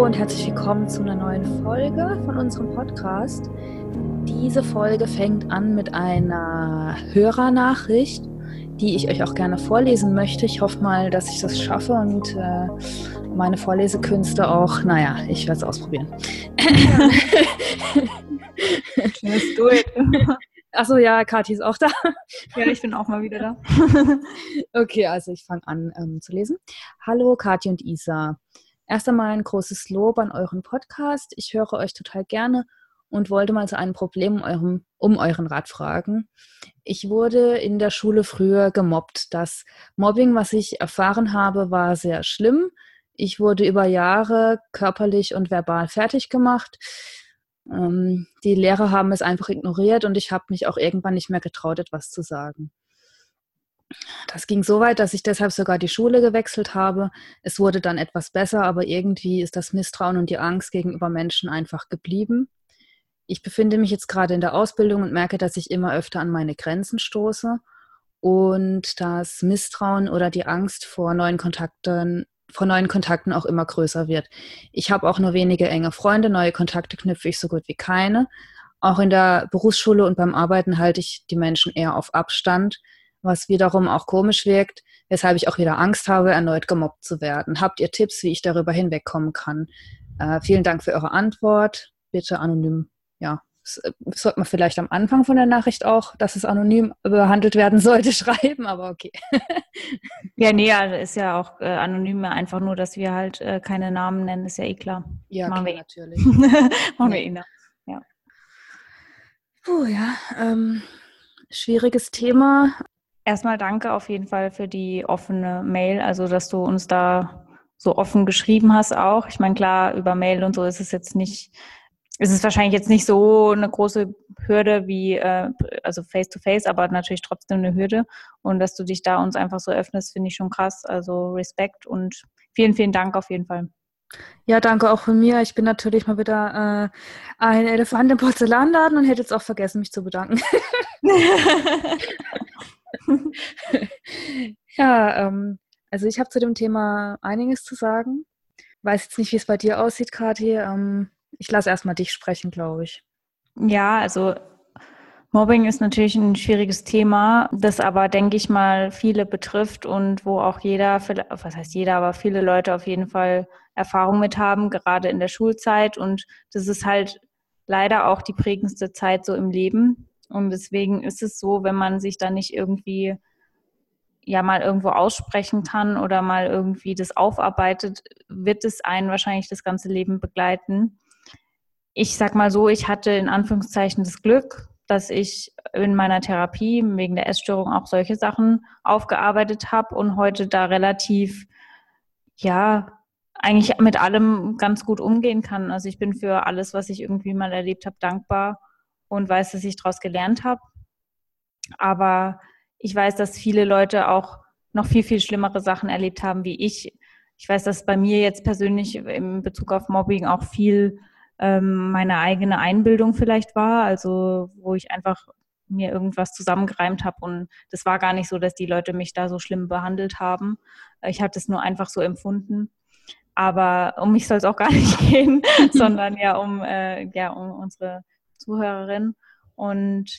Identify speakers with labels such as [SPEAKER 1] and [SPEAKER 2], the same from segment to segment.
[SPEAKER 1] Hallo und herzlich willkommen zu einer neuen Folge von unserem Podcast. Diese Folge fängt an mit einer Hörernachricht, die ich euch auch gerne vorlesen möchte. Ich hoffe mal, dass ich das schaffe und äh, meine Vorlesekünste auch, naja, ich werde es ausprobieren. Let's do it. Achso, ja, Kathi ist auch da.
[SPEAKER 2] Ja, ich bin auch mal wieder da.
[SPEAKER 1] okay, also ich fange an ähm, zu lesen. Hallo, Kathi und Isa. Erst einmal ein großes Lob an euren Podcast. Ich höre euch total gerne und wollte mal zu einem Problem um, eurem, um euren Rat fragen. Ich wurde in der Schule früher gemobbt. Das Mobbing, was ich erfahren habe, war sehr schlimm. Ich wurde über Jahre körperlich und verbal fertig gemacht. Ähm, die Lehrer haben es einfach ignoriert und ich habe mich auch irgendwann nicht mehr getraut, etwas zu sagen. Das ging so weit, dass ich deshalb sogar die Schule gewechselt habe. Es wurde dann etwas besser, aber irgendwie ist das Misstrauen und die Angst gegenüber Menschen einfach geblieben. Ich befinde mich jetzt gerade in der Ausbildung und merke, dass ich immer öfter an meine Grenzen stoße und das Misstrauen oder die Angst vor neuen Kontakten vor neuen Kontakten auch immer größer wird. Ich habe auch nur wenige enge Freunde, neue Kontakte knüpfe ich so gut wie keine. Auch in der Berufsschule und beim Arbeiten halte ich die Menschen eher auf Abstand was wiederum auch komisch wirkt, weshalb ich auch wieder Angst habe, erneut gemobbt zu werden. Habt ihr Tipps, wie ich darüber hinwegkommen kann? Äh, vielen Dank für eure Antwort. Bitte anonym, ja, das sollte man vielleicht am Anfang von der Nachricht auch, dass es anonym behandelt werden sollte, schreiben, aber okay.
[SPEAKER 2] ja, nee, also ist ja auch äh, anonym, einfach nur, dass wir halt äh, keine Namen nennen, ist ja eh klar.
[SPEAKER 1] Ja,
[SPEAKER 2] Machen
[SPEAKER 1] klar,
[SPEAKER 2] wir
[SPEAKER 1] natürlich.
[SPEAKER 2] Machen wir eh noch. Ja.
[SPEAKER 1] Puh, ja, ähm, schwieriges Thema.
[SPEAKER 2] Erstmal danke auf jeden Fall für die offene Mail, also dass du uns da so offen geschrieben hast auch. Ich meine, klar, über Mail und so ist es jetzt nicht, ist es wahrscheinlich jetzt nicht so eine große Hürde wie, äh, also face to face, aber natürlich trotzdem eine Hürde. Und dass du dich da uns einfach so öffnest, finde ich schon krass. Also Respekt und vielen, vielen Dank auf jeden Fall.
[SPEAKER 1] Ja, danke auch von mir. Ich bin natürlich mal wieder äh, ein Elefant im Porzellanladen und hätte jetzt auch vergessen, mich zu bedanken. ja, ähm, also ich habe zu dem Thema einiges zu sagen. Weiß jetzt nicht, wie es bei dir aussieht, Kathi. Ähm, ich lasse erstmal dich sprechen, glaube ich.
[SPEAKER 2] Ja, also Mobbing ist natürlich ein schwieriges Thema, das aber, denke ich mal, viele betrifft und wo auch jeder, was heißt jeder, aber viele Leute auf jeden Fall Erfahrung mit haben, gerade in der Schulzeit. Und das ist halt leider auch die prägendste Zeit so im Leben. Und deswegen ist es so, wenn man sich da nicht irgendwie ja mal irgendwo aussprechen kann oder mal irgendwie das aufarbeitet, wird es einen wahrscheinlich das ganze Leben begleiten. Ich sag mal so, ich hatte in Anführungszeichen das Glück, dass ich in meiner Therapie wegen der Essstörung auch solche Sachen aufgearbeitet habe und heute da relativ, ja, eigentlich mit allem ganz gut umgehen kann. Also ich bin für alles, was ich irgendwie mal erlebt habe, dankbar und weiß, dass ich daraus gelernt habe. Aber ich weiß, dass viele Leute auch noch viel, viel schlimmere Sachen erlebt haben wie ich. Ich weiß, dass bei mir jetzt persönlich in Bezug auf Mobbing auch viel ähm, meine eigene Einbildung vielleicht war, also wo ich einfach mir irgendwas zusammengereimt habe und das war gar nicht so, dass die Leute mich da so schlimm behandelt haben. Ich hatte es nur einfach so empfunden. Aber um mich soll es auch gar nicht gehen, sondern ja um, äh, ja um unsere Zuhörerin. Und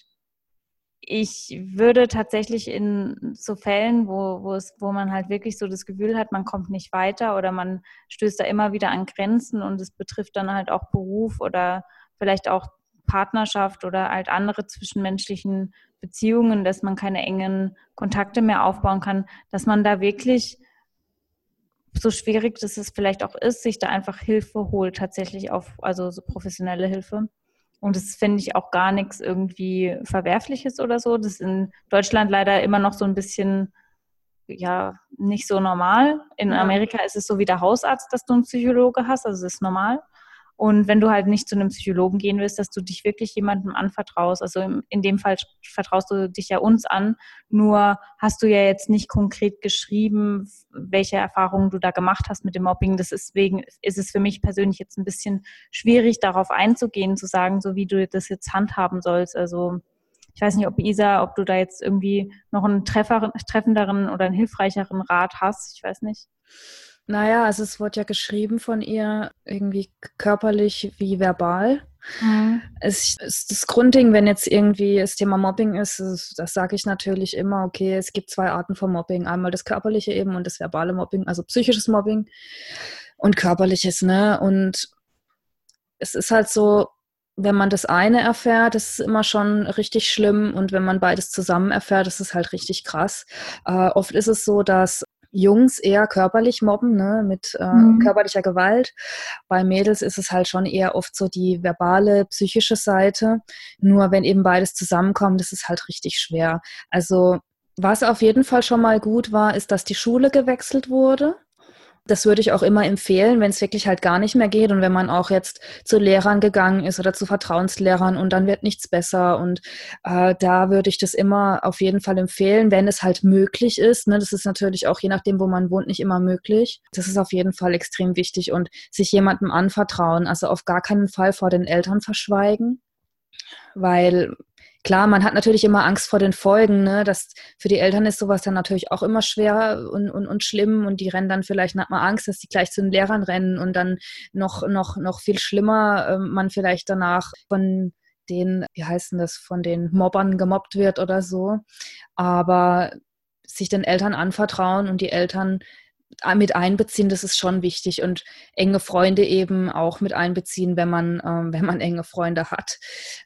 [SPEAKER 2] ich würde tatsächlich in so Fällen, wo, wo, es, wo man halt wirklich so das Gefühl hat, man kommt nicht weiter oder man stößt da immer wieder an Grenzen und es betrifft dann halt auch Beruf oder vielleicht auch Partnerschaft oder halt andere zwischenmenschlichen Beziehungen, dass man keine engen Kontakte mehr aufbauen kann, dass man da wirklich, so schwierig das es vielleicht auch ist, sich da einfach Hilfe holt, tatsächlich auf, also so professionelle Hilfe. Und das finde ich auch gar nichts irgendwie Verwerfliches oder so. Das ist in Deutschland leider immer noch so ein bisschen, ja, nicht so normal. In Amerika ist es so wie der Hausarzt, dass du einen Psychologe hast, also es ist normal. Und wenn du halt nicht zu einem Psychologen gehen willst, dass du dich wirklich jemandem anvertraust. Also in dem Fall vertraust du dich ja uns an. Nur hast du ja jetzt nicht konkret geschrieben, welche Erfahrungen du da gemacht hast mit dem Mobbing. Deswegen ist es für mich persönlich jetzt ein bisschen schwierig, darauf einzugehen, zu sagen, so wie du das jetzt handhaben sollst. Also ich weiß nicht, ob Isa, ob du da jetzt irgendwie noch einen treffenderen oder einen hilfreicheren Rat hast. Ich weiß nicht.
[SPEAKER 1] Naja, also es wurde ja geschrieben von ihr, irgendwie körperlich wie verbal. Mhm. Es ist das Grundding, wenn jetzt irgendwie das Thema Mobbing ist, das sage ich natürlich immer, okay, es gibt zwei Arten von Mobbing. Einmal das körperliche eben und das verbale Mobbing, also psychisches Mobbing und körperliches, ne? Und es ist halt so, wenn man das eine erfährt, ist immer schon richtig schlimm und wenn man beides zusammen erfährt, ist halt richtig krass. Äh, oft ist es so, dass Jungs eher körperlich mobben, ne, mit äh, mhm. körperlicher Gewalt. Bei Mädels ist es halt schon eher oft so die verbale, psychische Seite. Nur wenn eben beides zusammenkommt, das ist halt richtig schwer. Also was auf jeden Fall schon mal gut war, ist, dass die Schule gewechselt wurde. Das würde ich auch immer empfehlen, wenn es wirklich halt gar nicht mehr geht und wenn man auch jetzt zu Lehrern gegangen ist oder zu Vertrauenslehrern und dann wird nichts besser. Und äh, da würde ich das immer auf jeden Fall empfehlen, wenn es halt möglich ist. Ne? Das ist natürlich auch je nachdem, wo man wohnt, nicht immer möglich. Das ist auf jeden Fall extrem wichtig und sich jemandem anvertrauen. Also auf gar keinen Fall vor den Eltern verschweigen weil Klar, man hat natürlich immer Angst vor den Folgen. Ne? Das, für die Eltern ist sowas dann natürlich auch immer schwer und, und, und schlimm und die rennen dann vielleicht, hat man Angst, dass die gleich zu den Lehrern rennen und dann noch, noch, noch viel schlimmer äh, man vielleicht danach von den, wie heißt denn das, von den Mobbern gemobbt wird oder so. Aber sich den Eltern anvertrauen und die Eltern mit einbeziehen, das ist schon wichtig und enge Freunde eben auch mit einbeziehen, wenn man, ähm, wenn man enge Freunde hat.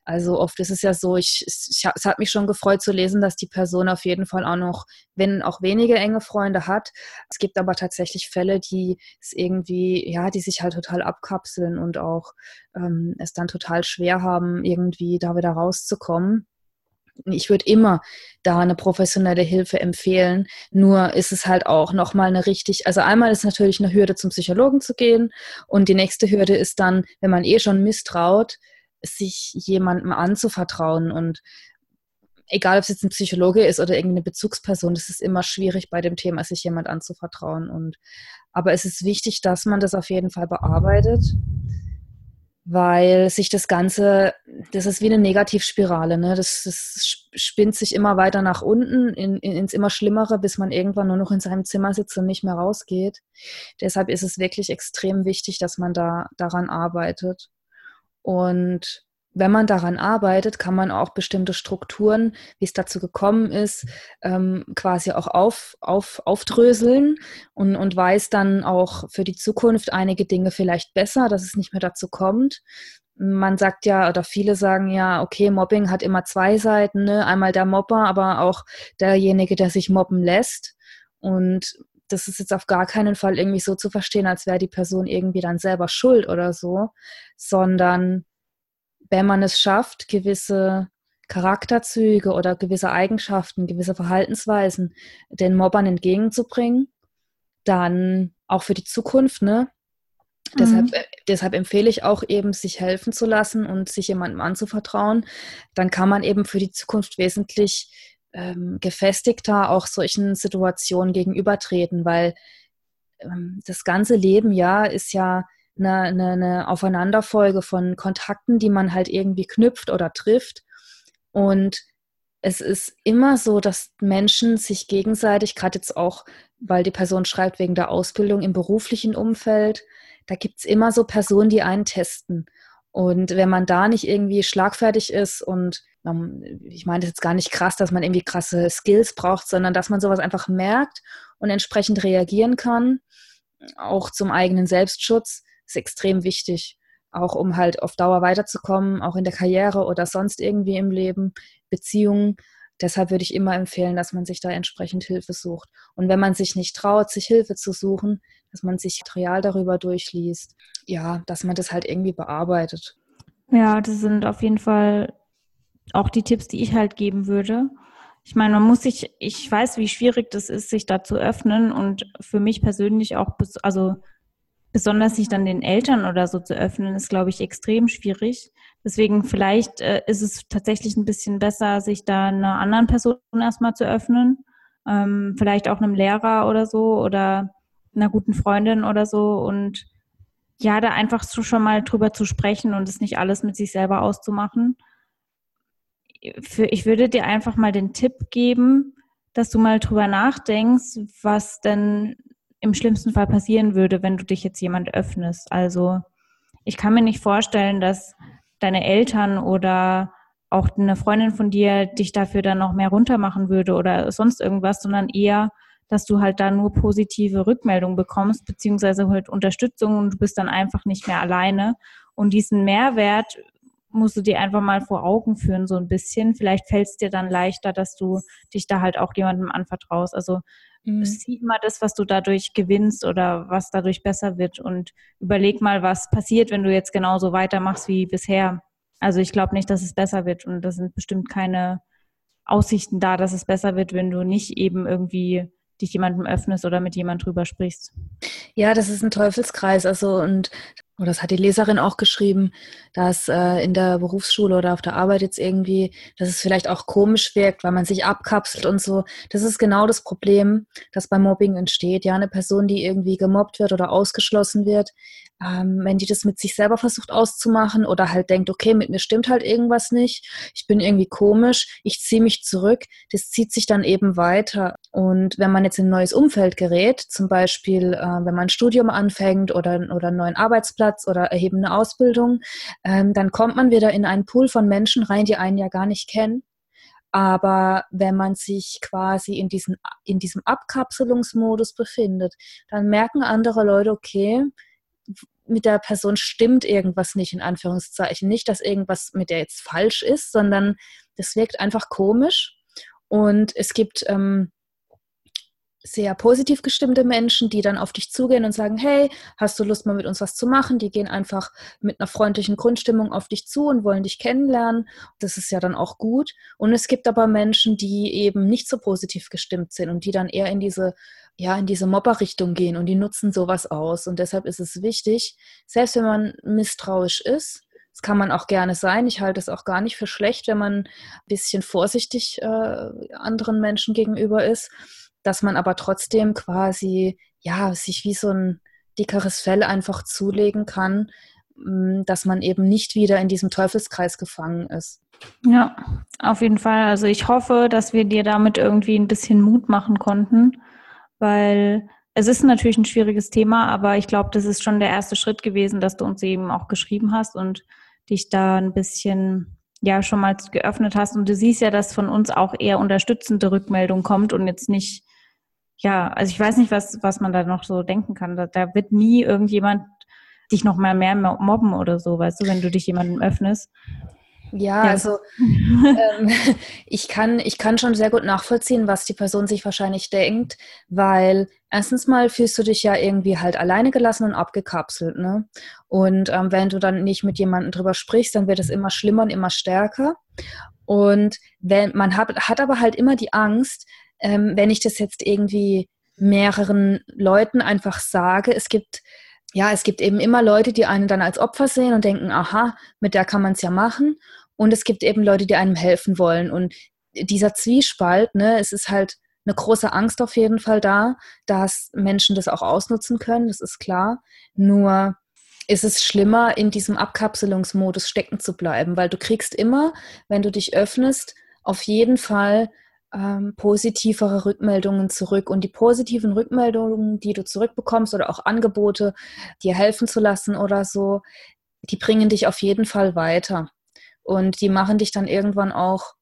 [SPEAKER 1] Also oft ist es ja so, ich, ich, es hat mich schon gefreut zu lesen, dass die Person auf jeden Fall auch noch, wenn auch wenige enge Freunde hat. Es gibt aber tatsächlich Fälle, die es irgendwie, ja, die sich halt total abkapseln und auch ähm, es dann total schwer haben, irgendwie da wieder rauszukommen ich würde immer da eine professionelle Hilfe empfehlen. Nur ist es halt auch nochmal eine richtig, also einmal ist natürlich eine Hürde zum Psychologen zu gehen. Und die nächste Hürde ist dann, wenn man eh schon misstraut, sich jemandem anzuvertrauen. Und egal ob es jetzt ein Psychologe ist oder irgendeine Bezugsperson, das ist immer schwierig bei dem Thema, sich jemand anzuvertrauen. Und aber es ist wichtig, dass man das auf jeden Fall bearbeitet weil sich das Ganze, das ist wie eine Negativspirale, ne? das, das spinnt sich immer weiter nach unten in, in, ins immer Schlimmere, bis man irgendwann nur noch in seinem Zimmer sitzt und nicht mehr rausgeht. Deshalb ist es wirklich extrem wichtig, dass man da daran arbeitet. Und wenn man daran arbeitet, kann man auch bestimmte Strukturen, wie es dazu gekommen ist, ähm, quasi auch auf, auf, aufdröseln und, und weiß dann auch für die Zukunft einige Dinge vielleicht besser, dass es nicht mehr dazu kommt. Man sagt ja, oder viele sagen ja, okay, Mobbing hat immer zwei Seiten, ne? einmal der Mobber, aber auch derjenige, der sich mobben lässt. Und das ist jetzt auf gar keinen Fall irgendwie so zu verstehen, als wäre die Person irgendwie dann selber schuld oder so, sondern wenn man es schafft, gewisse Charakterzüge oder gewisse Eigenschaften, gewisse Verhaltensweisen den Mobbern entgegenzubringen, dann auch für die Zukunft, ne? Mhm. Deshalb, äh, deshalb empfehle ich auch eben, sich helfen zu lassen und sich jemandem anzuvertrauen. Dann kann man eben für die Zukunft wesentlich ähm, gefestigter auch solchen Situationen gegenübertreten, weil ähm, das ganze Leben ja ist ja eine, eine, eine Aufeinanderfolge von Kontakten, die man halt irgendwie knüpft oder trifft. Und es ist immer so, dass Menschen sich gegenseitig, gerade jetzt auch, weil die Person schreibt wegen der Ausbildung im beruflichen Umfeld, da gibt es immer so Personen, die einen testen. Und wenn man da nicht irgendwie schlagfertig ist und ich meine das jetzt gar nicht krass, dass man irgendwie krasse Skills braucht, sondern dass man sowas einfach merkt und entsprechend reagieren kann, auch zum eigenen Selbstschutz, ist extrem wichtig, auch um halt auf Dauer weiterzukommen, auch in der Karriere oder sonst irgendwie im Leben, Beziehungen. Deshalb würde ich immer empfehlen, dass man sich da entsprechend Hilfe sucht. Und wenn man sich nicht traut, sich Hilfe zu suchen, dass man sich Material darüber durchliest, ja, dass man das halt irgendwie bearbeitet.
[SPEAKER 2] Ja, das sind auf jeden Fall auch die Tipps, die ich halt geben würde. Ich meine, man muss sich, ich weiß, wie schwierig das ist, sich da zu öffnen und für mich persönlich auch, also besonders sich dann den Eltern oder so zu öffnen, ist, glaube ich, extrem schwierig. Deswegen vielleicht äh, ist es tatsächlich ein bisschen besser, sich da einer anderen Person erstmal zu öffnen. Ähm, vielleicht auch einem Lehrer oder so oder einer guten Freundin oder so und ja, da einfach so schon mal drüber zu sprechen und es nicht alles mit sich selber auszumachen. Für, ich würde dir einfach mal den Tipp geben, dass du mal drüber nachdenkst, was denn im schlimmsten Fall passieren würde, wenn du dich jetzt jemand öffnest. Also ich kann mir nicht vorstellen, dass deine Eltern oder auch eine Freundin von dir dich dafür dann noch mehr runtermachen würde oder sonst irgendwas, sondern eher, dass du halt da nur positive Rückmeldungen bekommst, beziehungsweise halt Unterstützung und du bist dann einfach nicht mehr alleine. Und diesen Mehrwert musst du dir einfach mal vor Augen führen, so ein bisschen. Vielleicht fällt es dir dann leichter, dass du dich da halt auch jemandem anvertraust. Also mhm. sieh mal das, was du dadurch gewinnst oder was dadurch besser wird und überleg mal, was passiert, wenn du jetzt genauso weitermachst wie bisher. Also ich glaube nicht, dass es besser wird und da sind bestimmt keine Aussichten da, dass es besser wird, wenn du nicht eben irgendwie dich jemandem öffnest oder mit jemand drüber sprichst.
[SPEAKER 1] Ja, das ist ein Teufelskreis. Also und oder das hat die Leserin auch geschrieben, dass äh, in der Berufsschule oder auf der Arbeit jetzt irgendwie, dass es vielleicht auch komisch wirkt, weil man sich abkapselt und so. Das ist genau das Problem, das beim Mobbing entsteht. Ja, eine Person, die irgendwie gemobbt wird oder ausgeschlossen wird, ähm, wenn die das mit sich selber versucht auszumachen oder halt denkt, okay, mit mir stimmt halt irgendwas nicht, ich bin irgendwie komisch, ich ziehe mich zurück, das zieht sich dann eben weiter. Und wenn man jetzt in ein neues Umfeld gerät, zum Beispiel, äh, wenn man ein Studium anfängt oder, oder einen neuen Arbeitsplatz oder erhebende Ausbildung, ähm, dann kommt man wieder in einen Pool von Menschen rein, die einen ja gar nicht kennen. Aber wenn man sich quasi in, diesen, in diesem Abkapselungsmodus befindet, dann merken andere Leute, okay, mit der Person stimmt irgendwas nicht, in Anführungszeichen. Nicht, dass irgendwas mit der jetzt falsch ist, sondern das wirkt einfach komisch. Und es gibt ähm, sehr positiv gestimmte Menschen, die dann auf dich zugehen und sagen, hey, hast du Lust mal mit uns was zu machen? Die gehen einfach mit einer freundlichen Grundstimmung auf dich zu und wollen dich kennenlernen. Das ist ja dann auch gut. Und es gibt aber Menschen, die eben nicht so positiv gestimmt sind und die dann eher in diese ja, in diese Mobberrichtung gehen und die nutzen sowas aus. Und deshalb ist es wichtig, selbst wenn man misstrauisch ist, das kann man auch gerne sein. Ich halte es auch gar nicht für schlecht, wenn man ein bisschen vorsichtig äh, anderen Menschen gegenüber ist, dass man aber trotzdem quasi, ja, sich wie so ein dickeres Fell einfach zulegen kann, mm, dass man eben nicht wieder in diesem Teufelskreis gefangen ist.
[SPEAKER 2] Ja, auf jeden Fall. Also ich hoffe, dass wir dir damit irgendwie ein bisschen Mut machen konnten weil es ist natürlich ein schwieriges Thema, aber ich glaube, das ist schon der erste Schritt gewesen, dass du uns eben auch geschrieben hast und dich da ein bisschen ja schon mal geöffnet hast. Und du siehst ja, dass von uns auch eher unterstützende Rückmeldung kommt und jetzt nicht, ja, also ich weiß nicht, was, was man da noch so denken kann. Da, da wird nie irgendjemand dich noch mal mehr mobben oder so, weißt du, wenn du dich jemandem öffnest.
[SPEAKER 1] Ja, also ähm, ich, kann, ich kann schon sehr gut nachvollziehen, was die Person sich wahrscheinlich denkt, weil erstens mal fühlst du dich ja irgendwie halt alleine gelassen und abgekapselt. Ne? Und ähm, wenn du dann nicht mit jemandem drüber sprichst, dann wird es immer schlimmer und immer stärker. Und wenn man hat, hat aber halt immer die Angst, ähm, wenn ich das jetzt irgendwie mehreren Leuten einfach sage, es gibt ja, es gibt eben immer Leute, die einen dann als Opfer sehen und denken, aha, mit der kann man es ja machen. Und es gibt eben Leute, die einem helfen wollen. Und dieser Zwiespalt, ne, es ist halt eine große Angst auf jeden Fall da, dass Menschen das auch ausnutzen können, das ist klar. Nur ist es schlimmer, in diesem Abkapselungsmodus stecken zu bleiben, weil du kriegst immer, wenn du dich öffnest, auf jeden Fall ähm, positivere Rückmeldungen zurück. Und die positiven Rückmeldungen, die du zurückbekommst oder auch Angebote, dir helfen zu lassen oder so, die bringen dich auf jeden Fall weiter. Und die machen dich dann irgendwann auch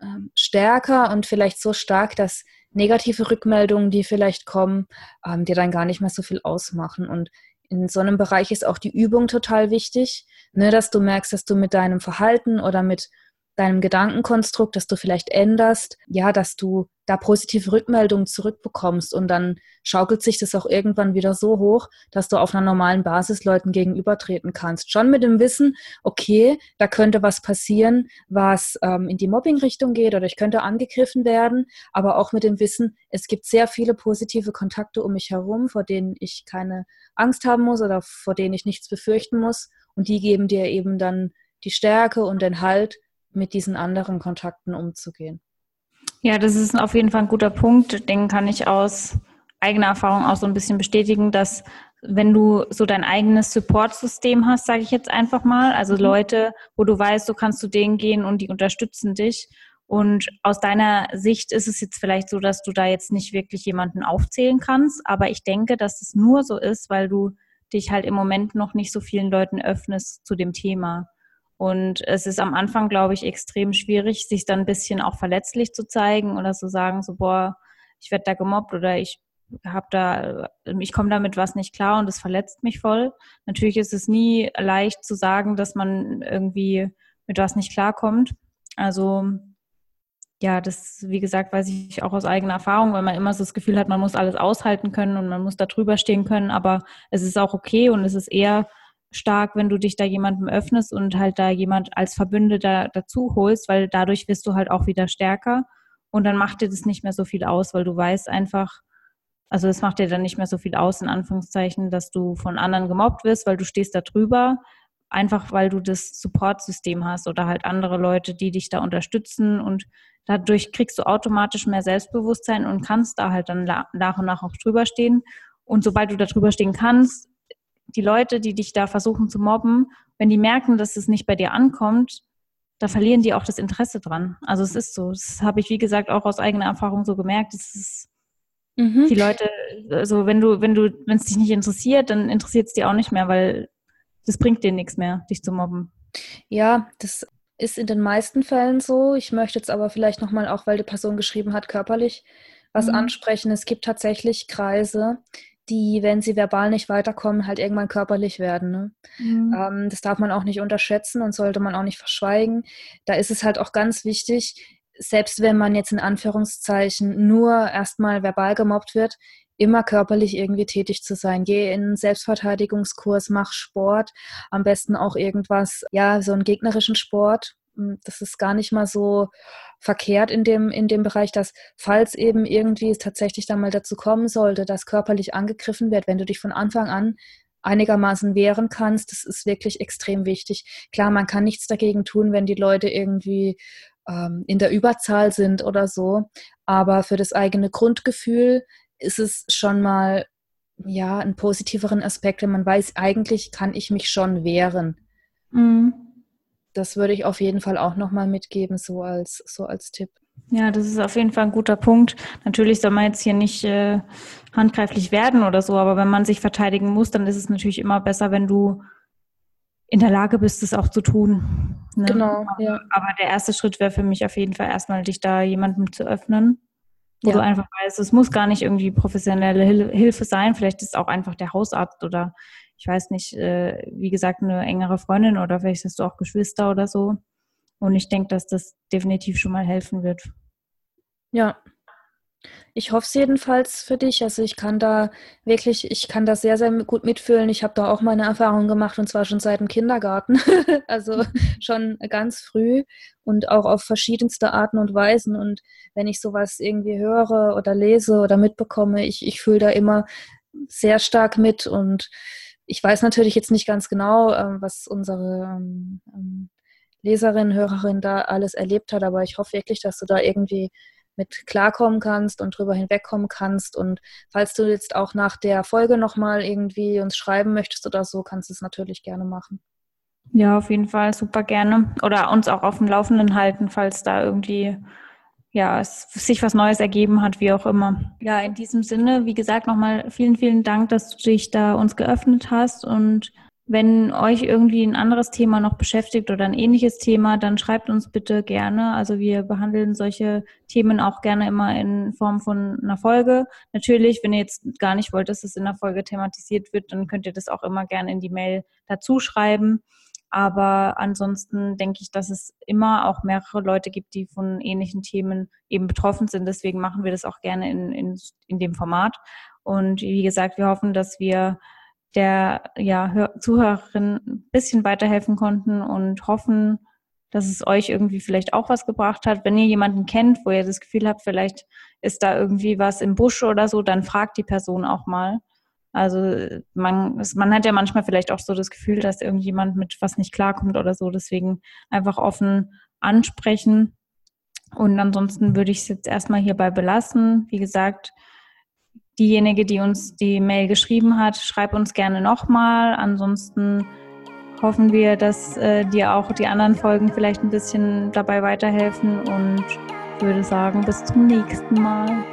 [SPEAKER 1] ähm, stärker und vielleicht so stark, dass negative Rückmeldungen, die vielleicht kommen, ähm, dir dann gar nicht mehr so viel ausmachen. Und in so einem Bereich ist auch die Übung total wichtig, ne, dass du merkst, dass du mit deinem Verhalten oder mit deinem Gedankenkonstrukt, das du vielleicht änderst, ja, dass du da positive Rückmeldungen zurückbekommst und dann schaukelt sich das auch irgendwann wieder so hoch, dass du auf einer normalen Basis Leuten gegenübertreten kannst. Schon mit dem Wissen, okay, da könnte was passieren, was ähm, in die Mobbing-Richtung geht oder ich könnte angegriffen werden, aber auch mit dem Wissen, es gibt sehr viele positive Kontakte um mich herum, vor denen ich keine Angst haben muss oder vor denen ich nichts befürchten muss und die geben dir eben dann die Stärke und den Halt, mit diesen anderen Kontakten umzugehen.
[SPEAKER 2] Ja, das ist auf jeden Fall ein guter Punkt. Den kann ich aus eigener Erfahrung auch so ein bisschen bestätigen, dass wenn du so dein eigenes Support-System hast, sage ich jetzt einfach mal, also mhm. Leute, wo du weißt, du kannst zu denen gehen und die unterstützen dich Und aus deiner Sicht ist es jetzt vielleicht so, dass du da jetzt nicht wirklich jemanden aufzählen kannst, aber ich denke, dass es nur so ist, weil du dich halt im Moment noch nicht so vielen Leuten öffnest zu dem Thema. Und es ist am Anfang, glaube ich, extrem schwierig, sich dann ein bisschen auch verletzlich zu zeigen oder zu sagen, so, boah, ich werde da gemobbt oder ich habe da, ich komme damit was nicht klar und es verletzt mich voll. Natürlich ist es nie leicht zu sagen, dass man irgendwie mit was nicht klarkommt. Also ja, das, wie gesagt, weiß ich auch aus eigener Erfahrung, weil man immer so das Gefühl hat, man muss alles aushalten können und man muss da drüber stehen können, aber es ist auch okay und es ist eher stark, wenn du dich da jemandem öffnest und halt da jemand als Verbündeter dazu holst, weil dadurch wirst du halt auch wieder stärker und dann macht dir das nicht mehr so viel aus, weil du weißt einfach, also es macht dir dann nicht mehr so viel aus, in Anführungszeichen, dass du von anderen gemobbt wirst, weil du stehst da drüber, einfach weil du das Supportsystem hast oder halt andere Leute, die dich da unterstützen und dadurch kriegst du automatisch mehr Selbstbewusstsein und kannst da halt dann nach und nach auch drüber stehen. Und sobald du da drüber stehen kannst, die Leute, die dich da versuchen zu mobben, wenn die merken, dass es nicht bei dir ankommt, da verlieren die auch das Interesse dran. Also es ist so. Das habe ich, wie gesagt, auch aus eigener Erfahrung so gemerkt. Es ist Mhm. Die Leute, also wenn du, wenn du, wenn es dich nicht interessiert, dann interessiert es dir auch nicht mehr, weil das bringt dir nichts mehr, dich zu mobben.
[SPEAKER 1] Ja, das ist in den meisten Fällen so. Ich möchte jetzt aber vielleicht nochmal, auch weil die Person geschrieben hat, körperlich was mhm. ansprechen. Es gibt tatsächlich Kreise, die, wenn sie verbal nicht weiterkommen, halt irgendwann körperlich werden. Ne? Mhm. Ähm, das darf man auch nicht unterschätzen und sollte man auch nicht verschweigen. Da ist es halt auch ganz wichtig, selbst wenn man jetzt in Anführungszeichen nur erstmal verbal gemobbt wird, immer körperlich irgendwie tätig zu sein. Geh in einen Selbstverteidigungskurs, mach Sport, am besten auch irgendwas, ja, so einen gegnerischen Sport. Hm, das ist gar nicht mal so verkehrt in dem, in dem Bereich, dass falls eben irgendwie es tatsächlich dann mal dazu kommen sollte, dass körperlich angegriffen wird, wenn du dich von Anfang an einigermaßen wehren kannst, das ist wirklich extrem wichtig. Klar, man kann nichts dagegen tun, wenn die Leute irgendwie ähm, in der Überzahl sind oder so. Aber für das eigene Grundgefühl ist es schon mal ja einen positiveren Aspekt, wenn man weiß, eigentlich kann ich mich schon wehren. Mhm. Das würde ich auf jeden Fall auch nochmal mitgeben, so als, so als Tipp.
[SPEAKER 2] Ja, das ist auf jeden Fall ein guter Punkt. Natürlich soll man jetzt hier nicht äh, handgreiflich werden oder so, aber wenn man sich verteidigen muss, dann ist es natürlich immer besser, wenn du in der Lage bist, es auch zu tun.
[SPEAKER 1] Ne? Genau.
[SPEAKER 2] Ja. Aber der erste Schritt wäre für mich auf jeden Fall erstmal, dich da jemandem zu öffnen, wo ja. du einfach weißt, es muss gar nicht irgendwie professionelle Hilfe sein. Vielleicht ist es auch einfach der Hausarzt oder ich weiß nicht, äh, wie gesagt, eine engere Freundin oder vielleicht hast du auch Geschwister oder so. Und ich denke, dass das definitiv schon mal helfen wird.
[SPEAKER 1] Ja, ich hoffe es jedenfalls für dich. Also ich kann da wirklich, ich kann das sehr, sehr gut mitfühlen. Ich habe da auch meine Erfahrungen gemacht und zwar schon seit dem Kindergarten. also schon ganz früh und auch auf verschiedenste Arten und Weisen. Und wenn ich sowas irgendwie höre oder lese oder mitbekomme, ich, ich fühle da immer sehr stark mit und ich weiß natürlich jetzt nicht ganz genau, ähm, was unsere ähm, ähm, Leserin, Hörerin da alles erlebt hat, aber ich hoffe wirklich, dass du da irgendwie mit klarkommen kannst und drüber hinwegkommen kannst. Und falls du jetzt auch nach der Folge nochmal irgendwie uns schreiben möchtest oder so, kannst du es natürlich gerne machen.
[SPEAKER 2] Ja, auf jeden Fall super gerne. Oder uns auch auf dem Laufenden halten, falls da irgendwie ja, es sich was Neues ergeben hat, wie auch immer. Ja, in diesem Sinne, wie gesagt, nochmal vielen, vielen Dank, dass du dich da uns geöffnet hast und wenn euch irgendwie ein anderes Thema noch beschäftigt oder ein ähnliches Thema, dann schreibt uns bitte gerne. Also wir behandeln solche Themen auch gerne immer in Form von einer Folge. Natürlich, wenn ihr jetzt gar nicht wollt, dass es in der Folge thematisiert wird, dann könnt ihr das auch immer gerne in die Mail dazu schreiben. Aber ansonsten denke ich, dass es immer auch mehrere Leute gibt, die von ähnlichen Themen eben betroffen sind. Deswegen machen wir das auch gerne in, in, in dem Format. Und wie gesagt, wir hoffen, dass wir der ja, Zuhörerin ein bisschen weiterhelfen konnten und hoffen, dass es euch irgendwie vielleicht auch was gebracht hat. Wenn ihr jemanden kennt, wo ihr das Gefühl habt, vielleicht ist da irgendwie was im Busch oder so, dann fragt die Person auch mal. Also man, man hat ja manchmal vielleicht auch so das Gefühl, dass irgendjemand mit was nicht klarkommt oder so. Deswegen einfach offen ansprechen. Und ansonsten würde ich es jetzt erstmal hierbei belassen. Wie gesagt, diejenige, die uns die Mail geschrieben hat, schreib uns gerne nochmal. Ansonsten hoffen wir, dass äh, dir auch die anderen Folgen vielleicht ein bisschen dabei weiterhelfen und würde sagen, bis zum nächsten Mal.